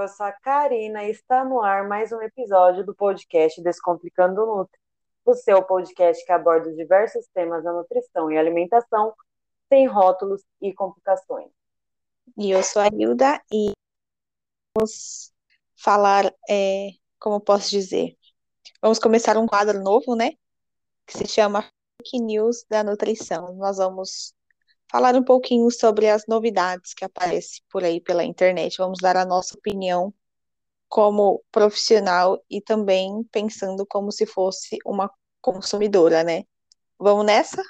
povo, eu sou a Karina e está no ar mais um episódio do podcast Descomplicando o Nutri, o seu podcast que aborda diversos temas da nutrição e alimentação, sem rótulos e complicações. E eu sou a Hilda e vamos falar, é, como posso dizer, vamos começar um quadro novo, né? Que se chama Fake News da Nutrição. Nós vamos falar um pouquinho sobre as novidades que aparecem por aí pela internet. Vamos dar a nossa opinião como profissional e também pensando como se fosse uma consumidora, né? Vamos nessa?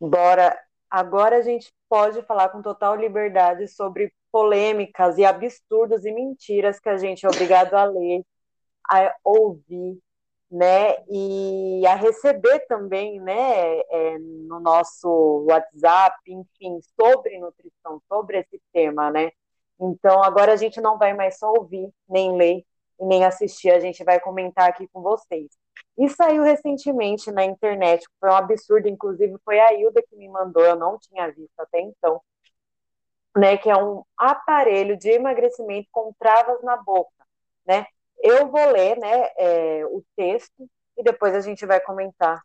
Bora. Agora a gente pode falar com total liberdade sobre polêmicas e absurdos e mentiras que a gente é obrigado a ler, a ouvir né, e a receber também, né, é, no nosso WhatsApp, enfim, sobre nutrição, sobre esse tema, né. Então, agora a gente não vai mais só ouvir, nem ler, nem assistir, a gente vai comentar aqui com vocês. E saiu recentemente na internet, foi um absurdo, inclusive foi a Hilda que me mandou, eu não tinha visto até então, né, que é um aparelho de emagrecimento com travas na boca, né? Eu vou ler né, é, o texto e depois a gente vai comentar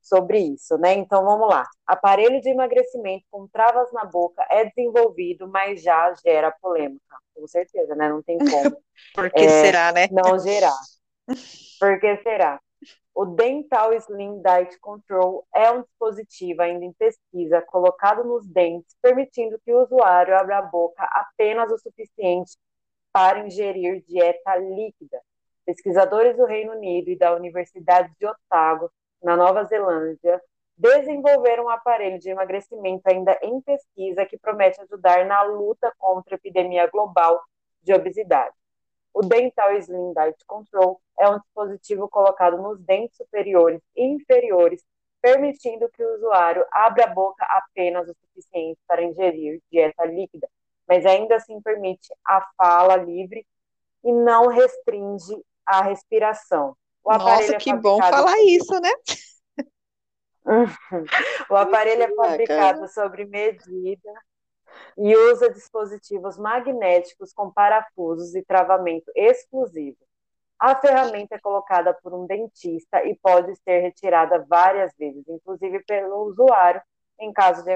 sobre isso, né? Então vamos lá. Aparelho de emagrecimento com travas na boca é desenvolvido, mas já gera polêmica, com certeza, né? Não tem como. Por que é, será, né? Não gerar. Por que será? O Dental Slim Diet Control é um dispositivo ainda em pesquisa colocado nos dentes, permitindo que o usuário abra a boca apenas o suficiente para ingerir dieta líquida. Pesquisadores do Reino Unido e da Universidade de Otago, na Nova Zelândia, desenvolveram um aparelho de emagrecimento ainda em pesquisa que promete ajudar na luta contra a epidemia global de obesidade. O Dental Slim Diet Control é um dispositivo colocado nos dentes superiores e inferiores, permitindo que o usuário abra a boca apenas o suficiente para ingerir dieta líquida, mas ainda assim permite a fala livre e não restringe a respiração. O Nossa, é que bom falar isso, né? o aparelho é fabricado sobre medida e usa dispositivos magnéticos com parafusos e travamento exclusivo. A ferramenta é colocada por um dentista e pode ser retirada várias vezes, inclusive pelo usuário, em caso de,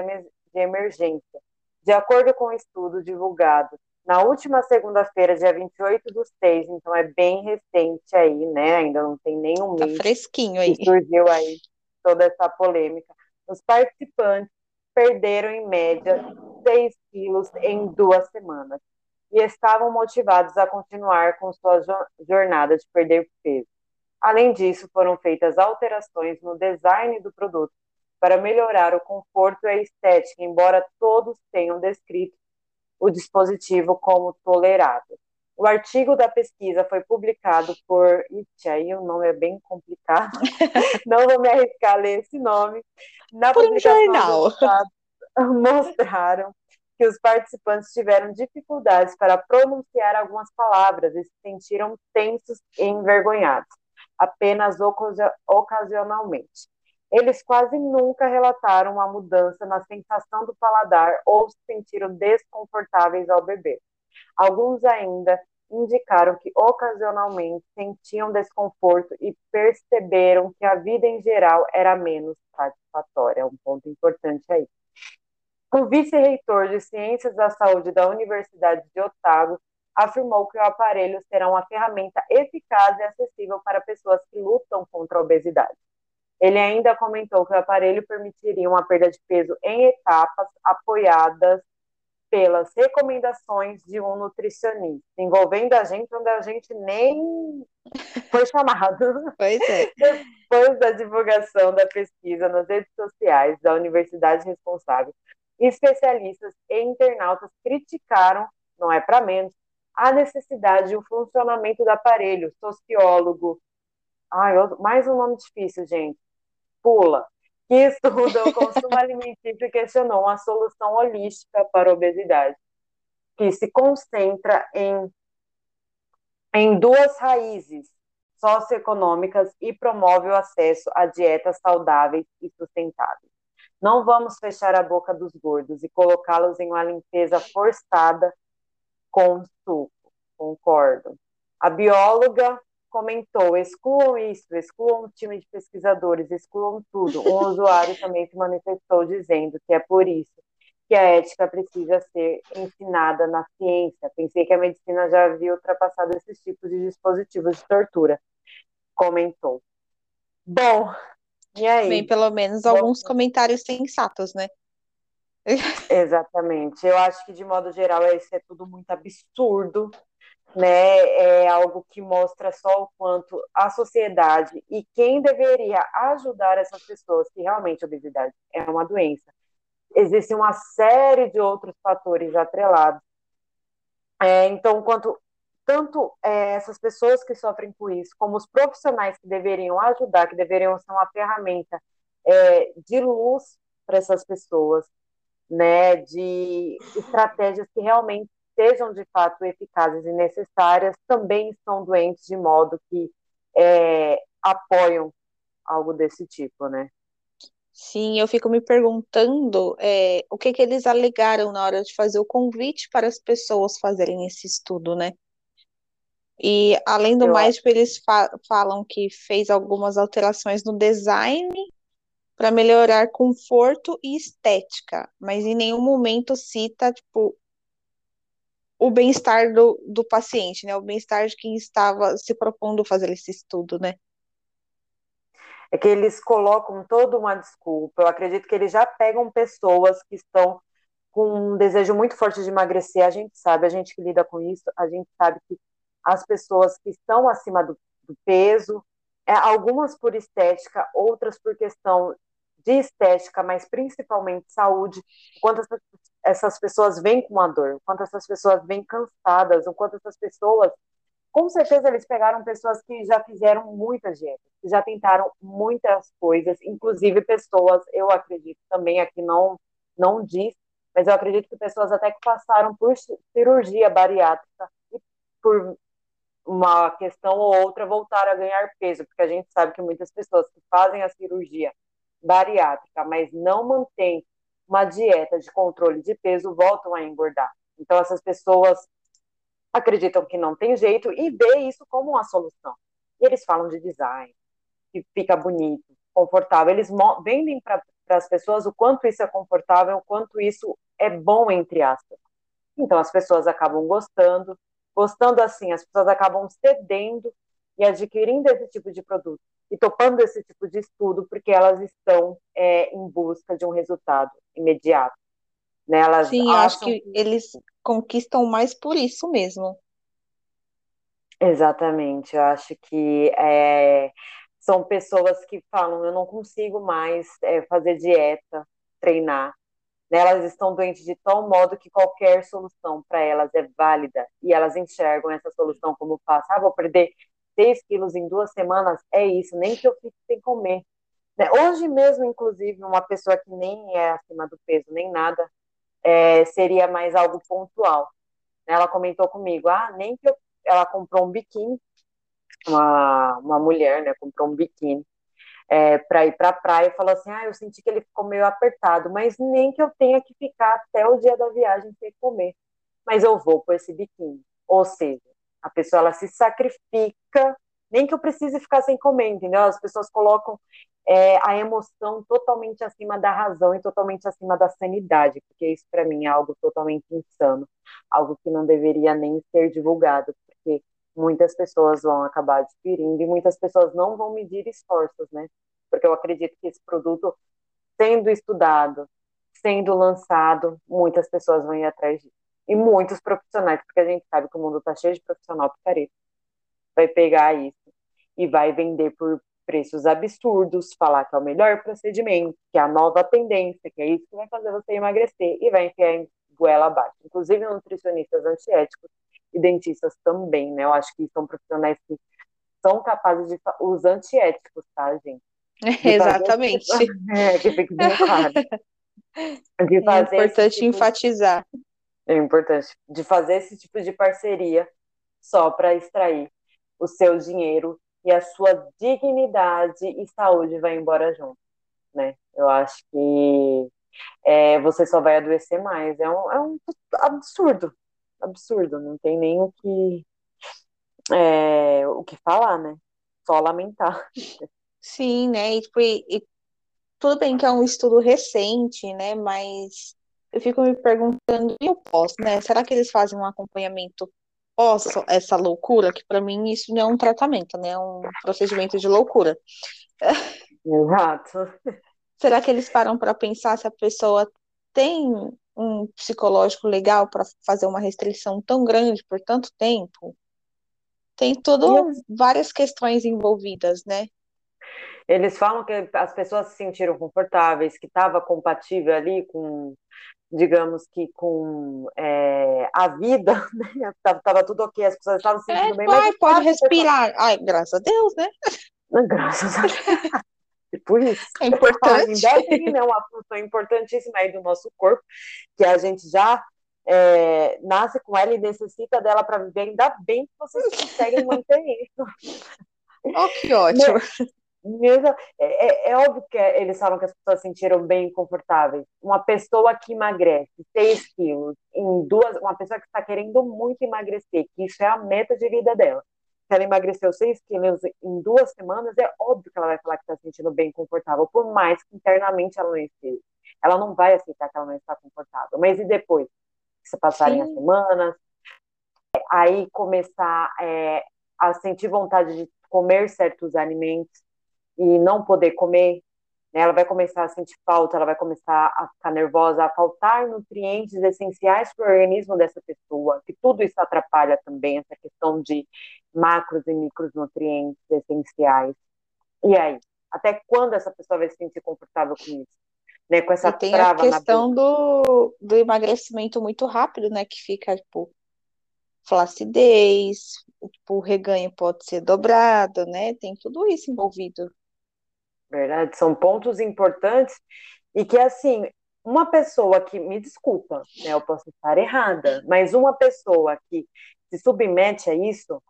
emergência. De acordo com o um estudo divulgado na última segunda-feira, dia 28 do 6, então é bem recente aí, né? Ainda não tem nenhum tá mês. Tá fresquinho aí. surgiu aí toda essa polêmica. Os participantes perderam, em média, 6 quilos em duas semanas e estavam motivados a continuar com sua jornada de perder peso. Além disso, foram feitas alterações no design do produto para melhorar o conforto e a estética, embora todos tenham descrito o dispositivo como tolerável. O artigo da pesquisa foi publicado por. Ixi, aí o nome é bem complicado, não vou me arriscar a ler esse nome. Na por publicação um jornal. mostraram que os participantes tiveram dificuldades para pronunciar algumas palavras e se sentiram tensos e envergonhados, apenas ocasionalmente. Eles quase nunca relataram uma mudança na sensação do paladar ou se sentiram desconfortáveis ao beber. Alguns ainda indicaram que ocasionalmente sentiam desconforto e perceberam que a vida em geral era menos satisfatória. É um ponto importante aí. O vice-reitor de Ciências da Saúde da Universidade de Otago afirmou que o aparelho será uma ferramenta eficaz e acessível para pessoas que lutam contra a obesidade. Ele ainda comentou que o aparelho permitiria uma perda de peso em etapas apoiadas pelas recomendações de um nutricionista, envolvendo a gente onde a gente nem foi chamado. Pois é. Depois da divulgação da pesquisa nas redes sociais da universidade responsável, especialistas e internautas criticaram, não é para menos, a necessidade e o funcionamento do aparelho. Sociólogo. Ai, mais um nome difícil, gente pula, que estuda o consumo alimentício e questionou uma solução holística para a obesidade, que se concentra em, em duas raízes socioeconômicas e promove o acesso a dietas saudáveis e sustentáveis. Não vamos fechar a boca dos gordos e colocá-los em uma limpeza forçada com suco. Concordo. A bióloga comentou: excluam isso, excluam o time de pesquisadores, excluam tudo. Um usuário também se manifestou dizendo que é por isso que a ética precisa ser ensinada na ciência. Pensei que a medicina já havia ultrapassado esses tipos de dispositivos de tortura. Comentou. Bom, e aí? Bem, pelo menos alguns comentários sensatos, né? Exatamente. Eu acho que, de modo geral, isso é tudo muito absurdo, né? É algo que mostra só o quanto a sociedade e quem deveria ajudar essas pessoas, que realmente a obesidade é uma doença. Existe uma série de outros fatores atrelados. É, então, quanto tanto é, essas pessoas que sofrem com isso, como os profissionais que deveriam ajudar, que deveriam ser uma ferramenta é, de luz para essas pessoas, né, de estratégias que realmente sejam de fato eficazes e necessárias, também estão doentes de modo que é, apoiam algo desse tipo, né? Sim, eu fico me perguntando é, o que que eles alegaram na hora de fazer o convite para as pessoas fazerem esse estudo, né? E, além do eu mais, tipo, eles fa falam que fez algumas alterações no design para melhorar conforto e estética, mas em nenhum momento cita, tipo, o bem-estar do, do paciente, né? O bem-estar de quem estava se propondo fazer esse estudo, né? É que eles colocam toda uma desculpa. Eu acredito que eles já pegam pessoas que estão com um desejo muito forte de emagrecer. A gente sabe, a gente que lida com isso, a gente sabe que as pessoas que estão acima do, do peso, é, algumas por estética, outras por questão de estética, mas principalmente saúde, quanto essas, pessoas vêm com uma dor, quanto essas pessoas vêm cansadas, o quanto essas pessoas, com certeza eles pegaram pessoas que já fizeram muitas dietas, que já tentaram muitas coisas, inclusive pessoas, eu acredito também aqui não não diz, mas eu acredito que pessoas até que passaram por cirurgia bariátrica e por uma questão ou outra voltar a ganhar peso, porque a gente sabe que muitas pessoas que fazem a cirurgia bariátrica, mas não mantêm uma dieta de controle de peso, voltam a engordar. Então, essas pessoas acreditam que não tem jeito e vê isso como uma solução. E eles falam de design, que fica bonito, confortável. Eles vendem para as pessoas o quanto isso é confortável, o quanto isso é bom, entre aspas. Então, as pessoas acabam gostando. Gostando assim, as pessoas acabam cedendo e adquirindo esse tipo de produto e topando esse tipo de estudo porque elas estão é, em busca de um resultado imediato. Né? Elas Sim, eu acho que, que eles conquistam mais por isso mesmo. Exatamente, eu acho que é, são pessoas que falam: eu não consigo mais é, fazer dieta, treinar. Né? Elas estão doentes de tal modo que qualquer solução para elas é válida e elas enxergam essa solução como fácil. Ah, vou perder 6 quilos em duas semanas, é isso, nem que eu fique sem comer. Né? Hoje mesmo, inclusive, uma pessoa que nem é acima do peso, nem nada, é, seria mais algo pontual. Ela comentou comigo, ah, nem que eu... ela comprou um biquíni, uma, uma mulher, né, comprou um biquíni é, para ir para a praia e falou assim, ah, eu senti que ele ficou meio apertado, mas nem que eu tenha que ficar até o dia da viagem sem comer, mas eu vou com esse biquíni. Ou seja, a pessoa ela se sacrifica, nem que eu precise ficar sem comer, entendeu? As pessoas colocam é, a emoção totalmente acima da razão e totalmente acima da sanidade, porque isso para mim é algo totalmente insano, algo que não deveria nem ser divulgado, porque muitas pessoas vão acabar adquirindo e muitas pessoas não vão medir esforços, né? Porque eu acredito que esse produto, sendo estudado, sendo lançado, muitas pessoas vão ir atrás disso e muitos profissionais, porque a gente sabe que o mundo está cheio de profissional picareta, vai pegar isso e vai vender por preços absurdos, falar que é o melhor procedimento, que é a nova tendência, que é isso que vai fazer você emagrecer e vai enfiar em goela abaixo. Inclusive nutricionistas antiéticos e dentistas também, né? Eu acho que são profissionais que são capazes de os antiéticos, tá, gente? Exatamente. É, que bem claro. De é fazer é importante tipo enfatizar é importante, de fazer esse tipo de parceria só para extrair o seu dinheiro e a sua dignidade e saúde vai embora junto. né? Eu acho que é, você só vai adoecer mais. É um, é um absurdo, absurdo. Não tem nem o que, é, o que falar, né? Só lamentar. Sim, né? E, tipo, e, e tudo bem que é um estudo recente, né? Mas eu fico me perguntando, e o pós, né? Será que eles fazem um acompanhamento pós essa loucura? Que para mim isso não é um tratamento, né? É um procedimento de loucura. Exato. Será que eles param para pensar se a pessoa tem um psicológico legal para fazer uma restrição tão grande por tanto tempo? Tem todas várias questões envolvidas, né? Eles falam que as pessoas se sentiram confortáveis, que estava compatível ali com digamos que com é, a vida, né? Tava, tava, tudo ok, as pessoas estavam se sentindo é, bem. Mas pode respirar. Pessoa... Ai, graças a Deus, né? Graças a Deus. E por isso. É importante. Ainda tem né, uma função importantíssima aí do nosso corpo, que a gente já é, nasce com ela e necessita dela para viver. Ainda bem que vocês conseguem manter isso. Oh, que ótimo. Mesmo, é, é, é, óbvio que eles falam que as pessoas se sentiram bem confortáveis. Uma pessoa que emagrece 6 quilos em duas, uma pessoa que está querendo muito emagrecer, que isso é a meta de vida dela. Se ela emagreceu 6 quilos em duas semanas, é óbvio que ela vai falar que está se sentindo bem confortável, por mais que internamente ela não esteja. Ela não vai aceitar que ela não está confortável. Mas e depois? Se passarem Sim. as semanas, aí começar é, a sentir vontade de comer certos alimentos, e não poder comer, né, ela vai começar a sentir falta, ela vai começar a ficar nervosa, a faltar nutrientes essenciais para o organismo dessa pessoa, que tudo isso atrapalha também essa questão de macros e micronutrientes essenciais. E aí? Até quando essa pessoa vai se sentir confortável com isso? Né, com essa e tem a questão do, do emagrecimento muito rápido, né? Que fica, tipo, flacidez, tipo, o reganho pode ser dobrado, né? Tem tudo isso envolvido. Verdade, são pontos importantes e que, assim, uma pessoa que, me desculpa, né, eu posso estar errada, mas uma pessoa que se submete a isso,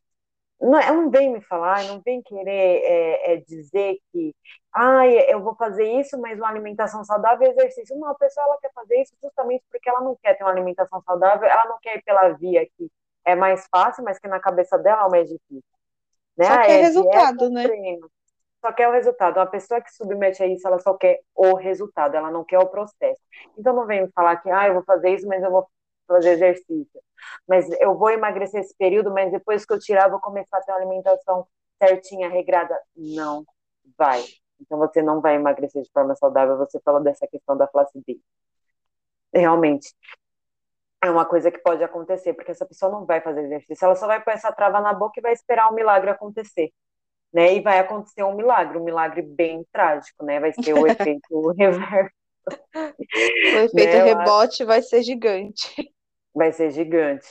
não, não vem me falar, não vem querer é, é, dizer que, ah, eu vou fazer isso, mas uma alimentação saudável é exercício. Não, a pessoa ela quer fazer isso justamente porque ela não quer ter uma alimentação saudável, ela não quer ir pela via que é mais fácil, mas que na cabeça dela é o mais difícil. Né? Só quer é, resultado, né? Treino só quer o resultado. Uma pessoa que submete a isso, ela só quer o resultado, ela não quer o processo. Então não vem falar que, ah, eu vou fazer isso, mas eu vou fazer exercício. Mas eu vou emagrecer esse período, mas depois que eu tirar, vou começar a ter uma alimentação certinha, regrada. Não vai. Então você não vai emagrecer de forma saudável. Você falou dessa questão da flacidez. Realmente, é uma coisa que pode acontecer, porque essa pessoa não vai fazer exercício, ela só vai pôr essa trava na boca e vai esperar o milagre acontecer né? E vai acontecer um milagre, um milagre bem trágico, né? Vai ser o efeito reverso. O efeito né? rebote vai ser gigante. Vai ser gigante.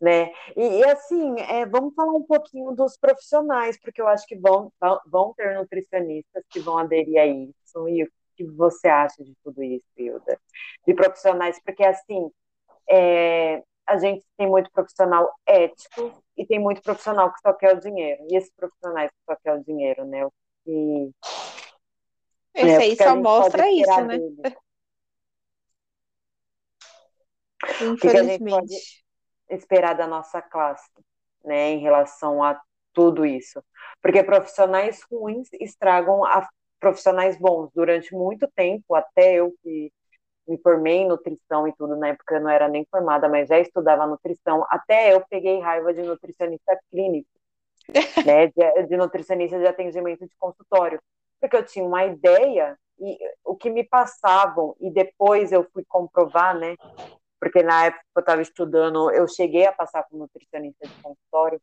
Né? E, e assim, é, vamos falar um pouquinho dos profissionais, porque eu acho que vão, vão ter nutricionistas que vão aderir a isso. E o que você acha de tudo isso, Hilda? De profissionais, porque assim, é, a gente tem muito profissional ético e tem muito profissional que só quer o dinheiro. E esses profissionais que só quer o dinheiro, né? O que, Esse é, aí só mostra isso, né? O que, que a gente pode esperar da nossa classe, né, em relação a tudo isso? Porque profissionais ruins estragam a profissionais bons durante muito tempo, até eu que me formei em nutrição e tudo, na época eu não era nem formada, mas já estudava nutrição, até eu peguei raiva de nutricionista clínico, né, de, de nutricionista de atendimento de consultório, porque eu tinha uma ideia e o que me passavam, e depois eu fui comprovar, né, porque na época que eu estava estudando, eu cheguei a passar com nutricionista de consultório,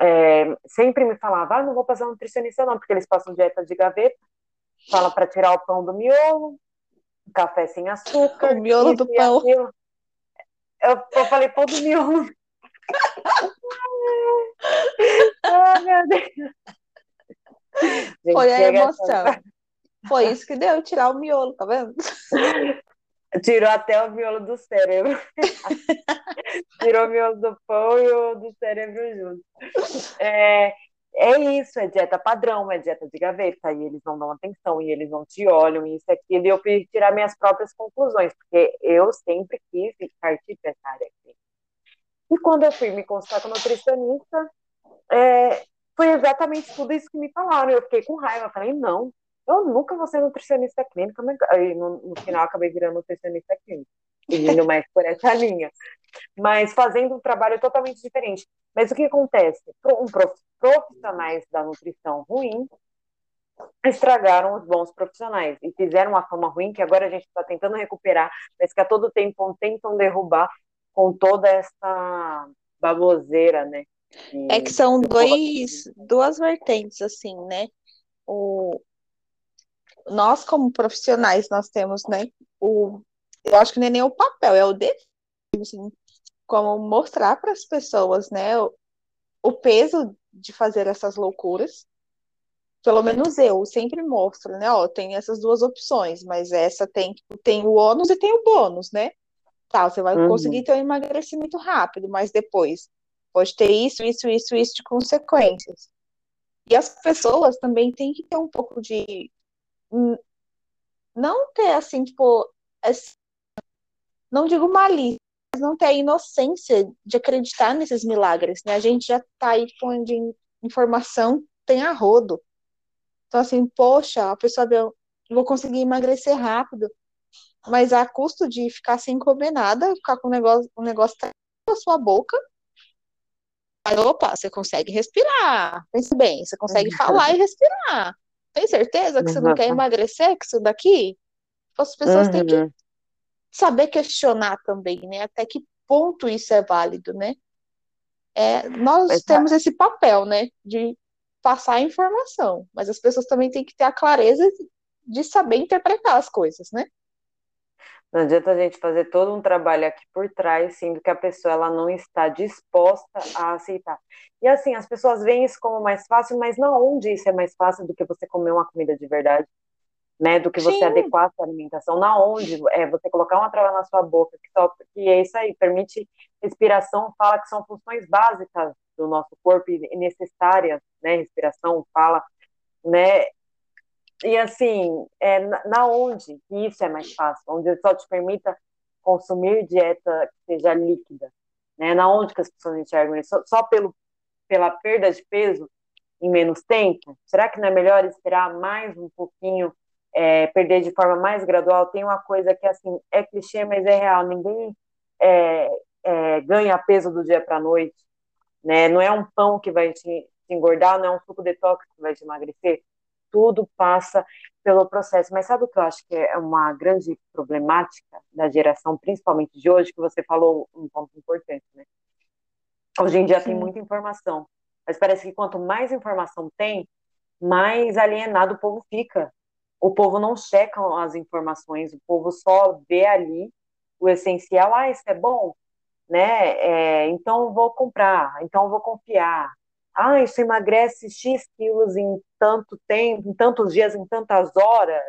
é, sempre me falava, ah, não vou passar nutricionista não, porque eles passam dieta de gaveta, fala para tirar o pão do miolo, café sem açúcar. O miolo do pão. Eu, eu falei pão do miolo. oh, meu Deus. Gente, Foi a emoção. Foi isso que deu, tirar o miolo, tá vendo? Tirou até o miolo do cérebro. Tirou o miolo do pão e o do cérebro junto. É, é isso, é dieta padrão, é dieta de gaveta, e eles não dão atenção, e eles não te olham, e isso aquilo, e eu fui tirar minhas próprias conclusões, porque eu sempre quis partir para essa área aqui. E quando eu fui me consultar com nutricionista, é, foi exatamente tudo isso que me falaram. Eu fiquei com raiva. Falei, não, eu nunca vou ser nutricionista clínica. Aí no, no final acabei virando nutricionista clínica, indo mais por essa linha. Mas fazendo um trabalho totalmente diferente. Mas o que acontece? Um profissionais da nutrição ruim estragaram os bons profissionais e fizeram uma fama ruim que agora a gente está tentando recuperar, mas que a todo tempo tentam derrubar com toda essa baboseira, né? é que são dois, duas vertentes, assim, né? O, nós, como profissionais, nós temos, né? O, eu acho que nem, é nem o papel, é o dever, assim, como mostrar para as pessoas, né? O, o peso de fazer essas loucuras. Pelo menos eu sempre mostro, né? Ó, tem essas duas opções, mas essa tem, tem o ônus e tem o bônus, né? Tá, você vai uhum. conseguir ter um emagrecimento rápido, mas depois pode ter isso, isso, isso, isso de consequências. E as pessoas também têm que ter um pouco de. Hum, não ter, assim, tipo. Não digo malícia, mas não ter a inocência de acreditar nesses milagres, né? A gente já tá aí com de informação, tem a rodo. Então, assim, poxa, a pessoa deu, vou conseguir emagrecer rápido, mas a custo de ficar sem comer nada, ficar com o negócio, o negócio na sua boca, Aí, opa, você consegue respirar. Pense bem, você consegue uhum. falar e respirar. Tem certeza que você não quer emagrecer com isso daqui? As pessoas uhum. têm que uhum. Saber questionar também, né? Até que ponto isso é válido, né? É, nós mas, temos esse papel, né? De passar a informação, mas as pessoas também têm que ter a clareza de saber interpretar as coisas, né? Não adianta a gente fazer todo um trabalho aqui por trás, sendo que a pessoa ela não está disposta a aceitar. E assim, as pessoas veem isso como mais fácil, mas não onde isso é mais fácil do que você comer uma comida de verdade, né? Do que você Sim. adequar a sua alimentação. Na onde é você colocar uma trava na sua boca, que só que é isso aí, permite respiração, fala que são funções básicas do nosso corpo e necessárias, né? Respiração, fala, né? E assim, é, na onde isso é mais fácil? Onde só te permita consumir dieta que seja líquida, né? Na onde que as pessoas enxergam isso? Só, só pelo, pela perda de peso em menos tempo? Será que não é melhor esperar mais um pouquinho, é, perder de forma mais gradual? Tem uma coisa que, assim, é clichê, mas é real. Ninguém é, é, ganha peso do dia para a noite, né? Não é um pão que vai te, te engordar, não é um suco detox que vai te emagrecer tudo passa pelo processo. Mas sabe o que eu acho que é uma grande problemática da geração, principalmente de hoje, que você falou um ponto importante, né? Hoje em dia Sim. tem muita informação, mas parece que quanto mais informação tem, mais alienado o povo fica. O povo não checa as informações, o povo só vê ali o essencial. Ah, isso é bom, né? É, então vou comprar, então vou confiar ah, isso emagrece X quilos em tanto tempo, em tantos dias, em tantas horas.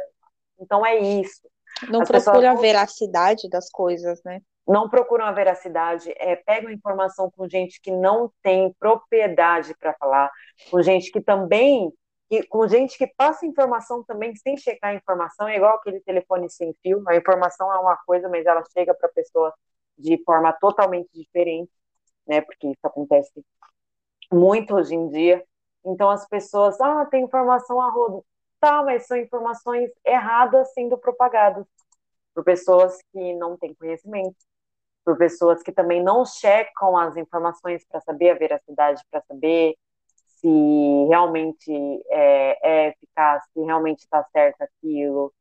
Então é isso. Não As procura a veracidade das coisas, né? Não procuram a veracidade, é, pegam informação com gente que não tem propriedade para falar, com gente que também, que, com gente que passa informação também sem checar a informação, é igual aquele telefone sem fio, a informação é uma coisa, mas ela chega para a pessoa de forma totalmente diferente, né? Porque isso acontece muito hoje em dia. Então as pessoas, ah, tem informação a rodo. Tá, mas são informações erradas sendo propagadas por pessoas que não têm conhecimento, por pessoas que também não checam as informações para saber a veracidade, para saber se realmente é, é eficaz, se realmente está certo aquilo,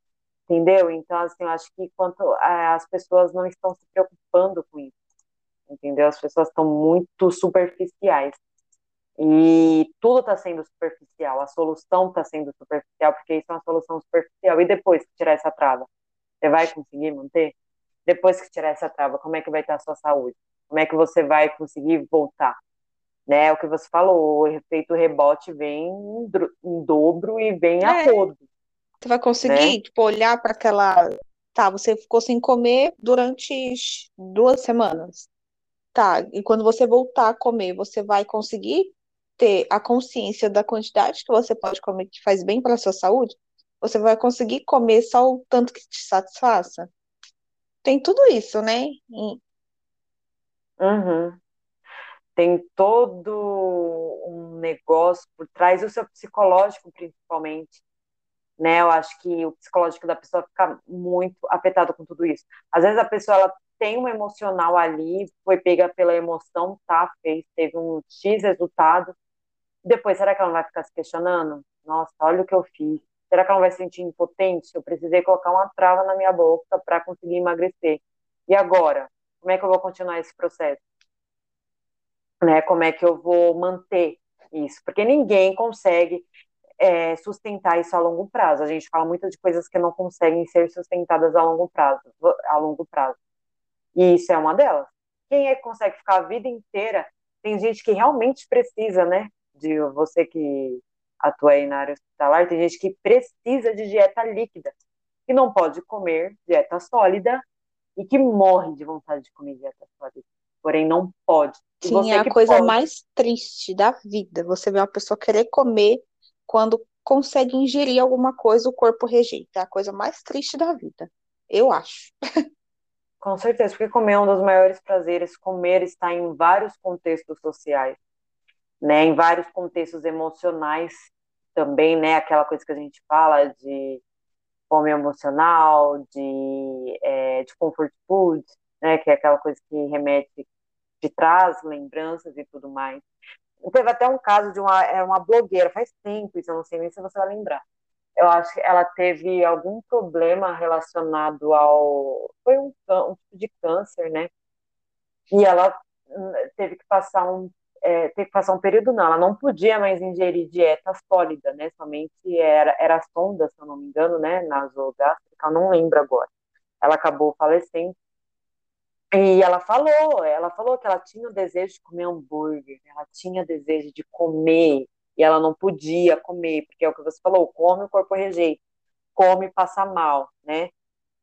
entendeu? Então, assim, eu acho que quanto as pessoas não estão se preocupando com isso, entendeu? As pessoas estão muito superficiais. E tudo está sendo superficial, a solução está sendo superficial, porque isso é uma solução superficial. E depois que tirar essa trava, você vai conseguir manter? Depois que tirar essa trava, como é que vai estar a sua saúde? Como é que você vai conseguir voltar? Né, o que você falou, o efeito rebote vem em dobro e vem é. a todo. Você vai conseguir, né? tipo, olhar para aquela. Tá, você ficou sem comer durante duas semanas. Tá, e quando você voltar a comer, você vai conseguir ter a consciência da quantidade que você pode comer que faz bem para a sua saúde, você vai conseguir comer só o tanto que te satisfaça. Tem tudo isso, né? Uhum. Tem todo um negócio por trás, o seu psicológico principalmente, né? Eu acho que o psicológico da pessoa fica muito afetado com tudo isso. Às vezes a pessoa ela tem um emocional ali, foi pega pela emoção, tá, fez, teve um X resultado. Depois, será que ela não vai ficar se questionando? Nossa, olha o que eu fiz. Será que ela não vai se sentir impotente? Eu precisei colocar uma trava na minha boca para conseguir emagrecer. E agora? Como é que eu vou continuar esse processo? Né? Como é que eu vou manter isso? Porque ninguém consegue é, sustentar isso a longo prazo. A gente fala muito de coisas que não conseguem ser sustentadas a longo prazo. A longo prazo. E isso é uma delas. Quem é que consegue ficar a vida inteira? Tem gente que realmente precisa, né? De você que atua aí na área hospitalar, tem gente que precisa de dieta líquida, que não pode comer dieta sólida e que morre de vontade de comer dieta sólida. Porém, não pode. E Sim, é a coisa pode... mais triste da vida. Você vê uma pessoa querer comer quando consegue ingerir alguma coisa, o corpo rejeita. É a coisa mais triste da vida. Eu acho. Com certeza, porque comer é um dos maiores prazeres. Comer está em vários contextos sociais, né? Em vários contextos emocionais também, né? Aquela coisa que a gente fala de fome emocional, de, é, de comfort food, né? Que é aquela coisa que remete, de traz lembranças e tudo mais. Teve até um caso de uma, é uma blogueira, faz tempo isso, eu não sei nem se você vai lembrar, eu acho que ela teve algum problema relacionado ao. Foi um, um tipo de câncer, né? E ela hum, teve que passar um. É, teve que passar um período, não, ela não podia mais ingerir dieta sólida, né? Somente era, era sonda, se eu não me engano, né? Nasogástrica, eu não lembro agora. Ela acabou falecendo. E ela falou, ela falou que ela tinha o desejo de comer hambúrguer, ela tinha desejo de comer e ela não podia comer, porque é o que você falou, come o corpo rejeita, come passa mal, né?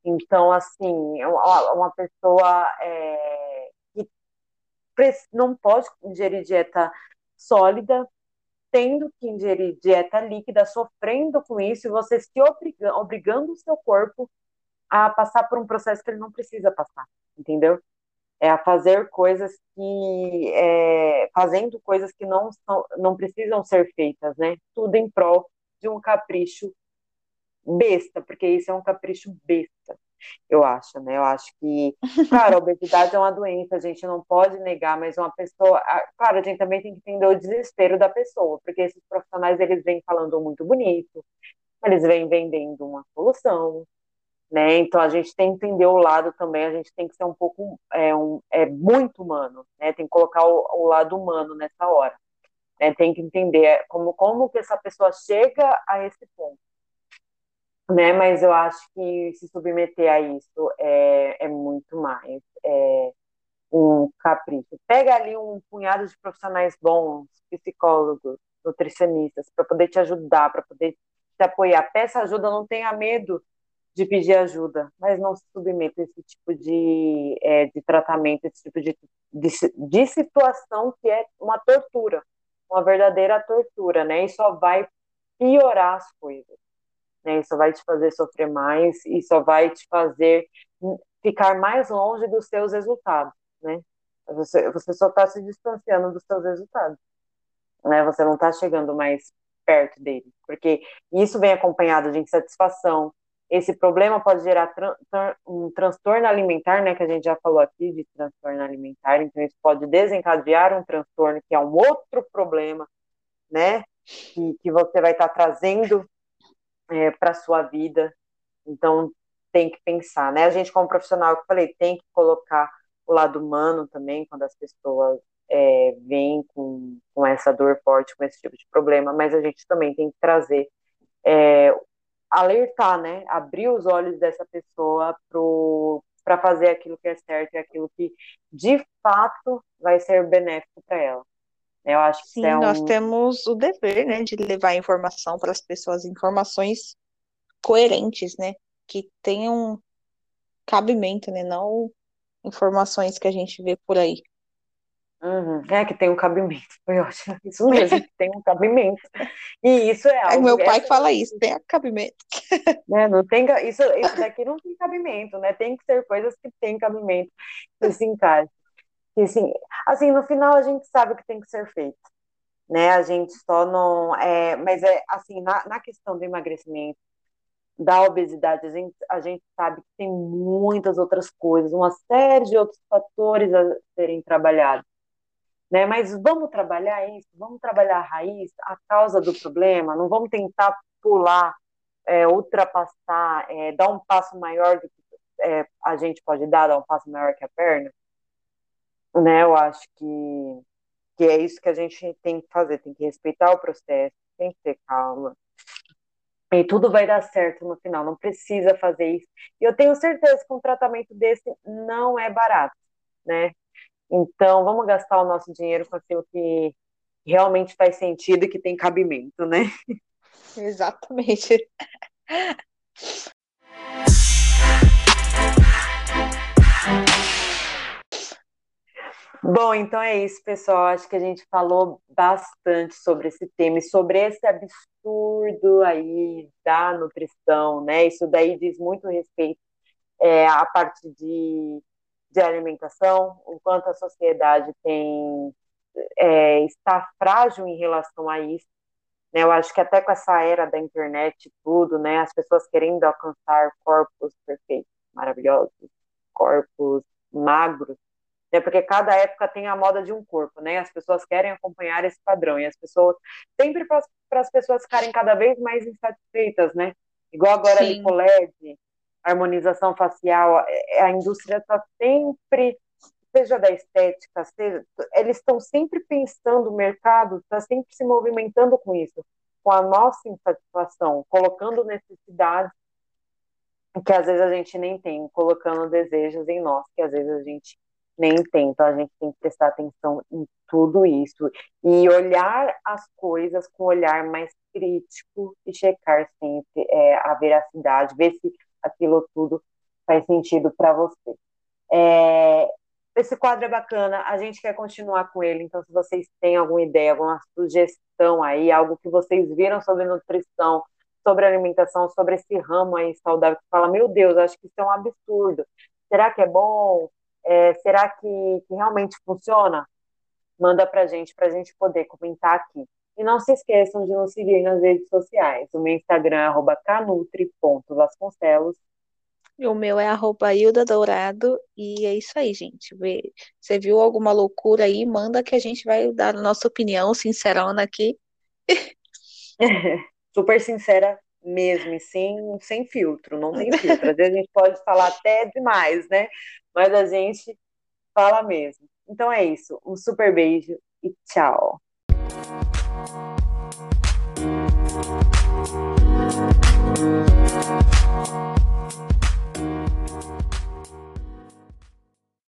Então, assim, é uma pessoa é, que não pode ingerir dieta sólida, tendo que ingerir dieta líquida, sofrendo com isso, e você se obriga, obrigando o seu corpo a passar por um processo que ele não precisa passar, entendeu? é a fazer coisas que é, fazendo coisas que não são, não precisam ser feitas, né? Tudo em prol de um capricho besta, porque isso é um capricho besta, eu acho, né? Eu acho que, claro, a obesidade é uma doença, a gente não pode negar, mas uma pessoa, claro, a gente também tem que entender o desespero da pessoa, porque esses profissionais eles vêm falando muito bonito, eles vêm vendendo uma solução, né? Então a gente tem que entender o lado também, a gente tem que ser um pouco é, um, é muito humano, né? Tem que colocar o, o lado humano nessa hora, né? Tem que entender como como que essa pessoa chega a esse ponto, né? Mas eu acho que se submeter a isso é, é muito mais é um capricho. Pega ali um punhado de profissionais bons, psicólogos, nutricionistas, para poder te ajudar, para poder te apoiar. Peça ajuda, não tenha medo de pedir ajuda, mas não se submeta a esse tipo de, é, de tratamento, esse tipo de, de, de, situação que é uma tortura, uma verdadeira tortura, né? E só vai piorar as coisas, né? Isso vai te fazer sofrer mais e só vai te fazer ficar mais longe dos seus resultados, né? Você, você só está se distanciando dos seus resultados, né? Você não está chegando mais perto dele, porque isso vem acompanhado de insatisfação, esse problema pode gerar tran um transtorno alimentar, né, que a gente já falou aqui de transtorno alimentar, então isso pode desencadear um transtorno, que é um outro problema, né, que, que você vai estar tá trazendo é, para sua vida. Então, tem que pensar, né? A gente, como profissional, eu falei, tem que colocar o lado humano também, quando as pessoas é, vêm com, com essa dor forte, com esse tipo de problema, mas a gente também tem que trazer é, alertar, né? Abrir os olhos dessa pessoa para fazer aquilo que é certo e aquilo que de fato vai ser benéfico para ela. Eu acho que Sim, é um... nós temos o dever, né, de levar informação para as pessoas, informações coerentes, né, que tenham cabimento, né, não informações que a gente vê por aí. Uhum. É que tem um cabimento, foi ótimo. Isso mesmo, tem um cabimento. E isso é, algo. É meu pai que fala isso, tem cabimento. Né? Não tem, isso, isso daqui não tem cabimento, né? Tem que ser coisas que têm cabimento, que se encaixem. Que, assim, assim, no final a gente sabe o que tem que ser feito. Né? A gente só não. É, mas é assim, na, na questão do emagrecimento, da obesidade, a gente, a gente sabe que tem muitas outras coisas, uma série de outros fatores a serem trabalhados né? Mas vamos trabalhar isso, vamos trabalhar a raiz, a causa do problema, não vamos tentar pular, é, ultrapassar, é, dar um passo maior do que é, a gente pode dar, dar um passo maior que a perna, né? Eu acho que, que é isso que a gente tem que fazer, tem que respeitar o processo, tem que ter calma. E tudo vai dar certo no final, não precisa fazer isso. E eu tenho certeza que um tratamento desse não é barato, né? Então, vamos gastar o nosso dinheiro com aquilo que realmente faz sentido e que tem cabimento, né? Exatamente. Bom, então é isso, pessoal. Acho que a gente falou bastante sobre esse tema e sobre esse absurdo aí da nutrição, né? Isso daí diz muito respeito é, à parte de de alimentação, o quanto a sociedade tem é, está frágil em relação a isso. Né? Eu acho que até com essa era da internet e tudo, né, as pessoas querendo alcançar corpos perfeitos, maravilhosos, corpos magros, né? Porque cada época tem a moda de um corpo, né? As pessoas querem acompanhar esse padrão e as pessoas sempre para as pessoas ficarem cada vez mais insatisfeitas, né? Igual agora Sim. a Nicolette, harmonização facial, é, a indústria está sempre, seja da estética, seja, eles estão sempre pensando, o mercado está sempre se movimentando com isso, com a nossa insatisfação, colocando necessidades que às vezes a gente nem tem, colocando desejos em nós, que às vezes a gente nem tem. Então a gente tem que prestar atenção em tudo isso e olhar as coisas com um olhar mais crítico e checar sempre é, a veracidade, ver se aquilo tudo faz sentido para você. É, esse quadro é bacana, a gente quer continuar com ele, então se vocês têm alguma ideia, alguma sugestão aí, algo que vocês viram sobre nutrição, sobre alimentação, sobre esse ramo aí saudável, que fala, meu Deus, acho que isso é um absurdo, será que é bom? É, será que, que realmente funciona? Manda pra gente, pra gente poder comentar aqui. E não se esqueçam de nos seguir nas redes sociais. O meu Instagram é canutri.vasconcelos. E o meu é arroba Hilda Dourado. E é isso aí, gente. Você viu alguma loucura aí? Manda que a gente vai dar a nossa opinião sincerona aqui. Super sincera mesmo, e sem, sem filtro, não tem filtro. Às vezes a gente pode falar até demais, né? Mas a gente fala mesmo. Então é isso. Um super beijo e tchau. Thank